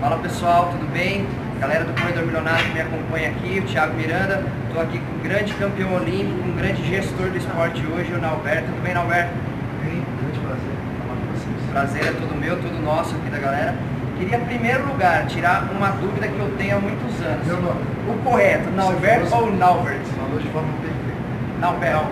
Fala pessoal, tudo bem? Galera do Corredor Milionário que me acompanha aqui, o Thiago Miranda. Estou aqui com um grande campeão olímpico, um grande gestor do esporte hoje, o Nalberto. Tudo bem, Nalberto? Bem, grande prazer falar com vocês. Prazer é todo meu, todo nosso aqui da galera. Queria, em primeiro lugar, tirar uma dúvida que eu tenho há muitos anos. Meu nome? O correto, Nalberto ou assim, Nalbert? Falou de forma perfeita. Nalbert.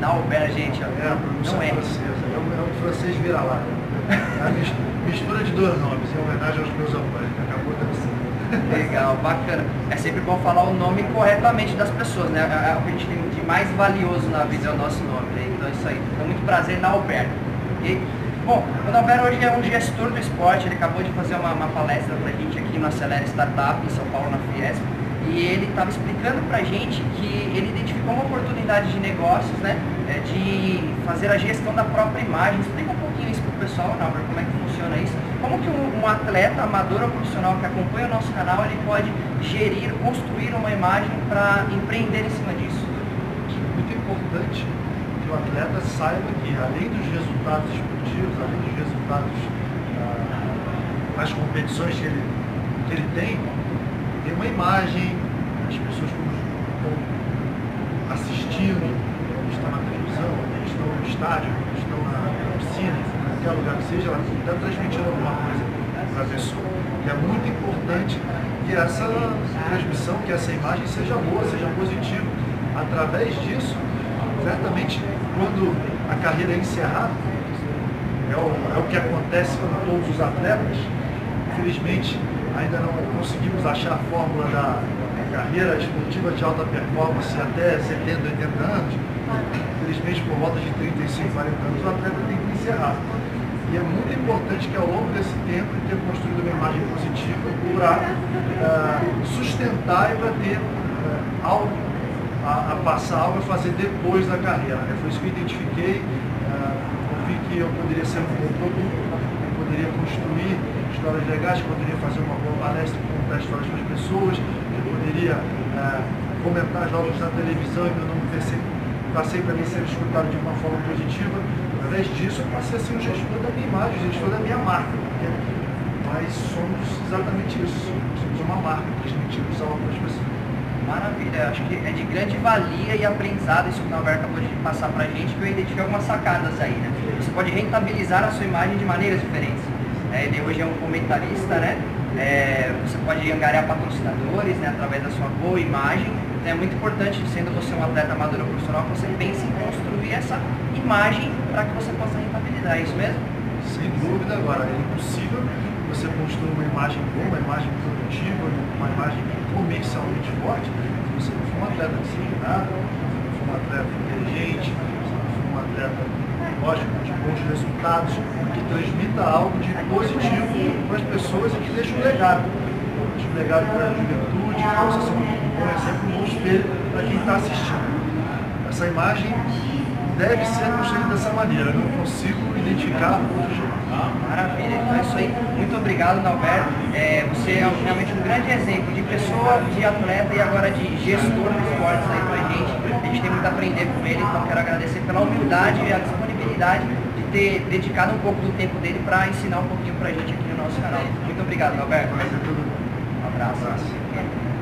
Nalbert, gente. É, não é. é. o é, é um francês vira-lata a mis- mistura de dois nomes, em homenagem aos meus avós, que acabou dando certo. Legal, bacana. É sempre bom falar o nome corretamente das pessoas, né? É- é O que a gente tem de mais valioso na vida é o nosso nome, né? Então é isso aí. Então, muito prazer, Nalberto. ok? Bom, o Nalberto hoje é um gestor do esporte, ele acabou de fazer uma, uma palestra pra gente aqui no Acelera Startup, em São Paulo, na Fiesp, e ele estava explicando pra gente que ele identificou uma oportunidade de negócios, né? é, de fazer a gestão da própria imagem. Explica um pessoal, Nalberto, como é que funciona isso. Como que um, um atleta amador ou profissional que acompanha o nosso canal, ele pode gerir, construir uma imagem para empreender em cima disso? Muito importante que o atleta saiba que, além dos resultados esportivos, além dos resultados ah, nas competições que ele, que ele tem, tem uma imagem, as pessoas estão assistindo, estão na televisão, estão no estádio, estão na piscina, em qualquer lugar que seja, ela está transmitindo alguma coisa para a pessoa. E é muito importante que essa transmissão, que essa imagem seja boa, seja positiva. Através disso, certamente, quando a carreira é encerrada, é o, é o que acontece com todos os atletas. Infelizmente, ainda não conseguimos achar a fórmula da carreira esportiva de alta performance até 70, 80 anos. Infelizmente, por volta de 35, 40 anos, o atleta tem que encerrar. E é muito importante que ao longo desse tempo ele tenha construído uma imagem positiva para sustentar e para ter ah, algo a, a passar, algo a fazer depois da carreira. né? Foi isso que eu identifiquei. eu vi que eu poderia ser um bom produto, eu poderia construir histórias legais, que eu poderia fazer uma boa palestra, contar histórias para as pessoas, que eu poderia ah, comentar jogos na televisão e meu nome ter sempre, passei para mim ser escutado de uma forma positiva. Através disso, eu passei a ser o gestor da minha imagem, o gestor da minha marca. porque Nós somos exatamente isso, somos uma marca, transmitimos algo para as pessoas. Maravilha, acho que é de grande valia e aprendizado isso que o Norberto acabou de passar pra gente, que eu identifiquei algumas sacadas aí, né? Você pode rentabilizar a sua imagem de maneiras diferentes. É, ele hoje é um comentarista, né? É, você pode angariar patrocinadores né, através da sua boa imagem. Então é muito importante, sendo você um atleta amador ou profissional, que você pense em construir essa imagem para que você possa rentabilizar, é isso mesmo? Sem dúvida, agora é impossível você construir uma imagem boa, uma imagem produtiva, uma imagem comercialmente forte, se você não for um atleta disciplinado, se não for um atleta inteligente, se não for um atleta, lógico, de bons resultados, que transmita algo de positivo para as pessoas e que deixe um legado. Legado para a juventude, que ser um bom exemplo, um bom espelho para quem está assistindo. Essa imagem deve ser construída dessa maneira, eu não consigo identificar outro jeito. Maravilha, então é isso aí. Muito obrigado, Nalberto. É, você é realmente um grande exemplo de pessoa, de atleta e agora de gestor de esportes aí pra gente. A gente tem muito a aprender com ele, então quero agradecer pela humildade e a disponibilidade de ter dedicado um pouco do tempo dele para ensinar um pouquinho pra gente aqui no nosso canal. Muito obrigado, Nalberto. Mas é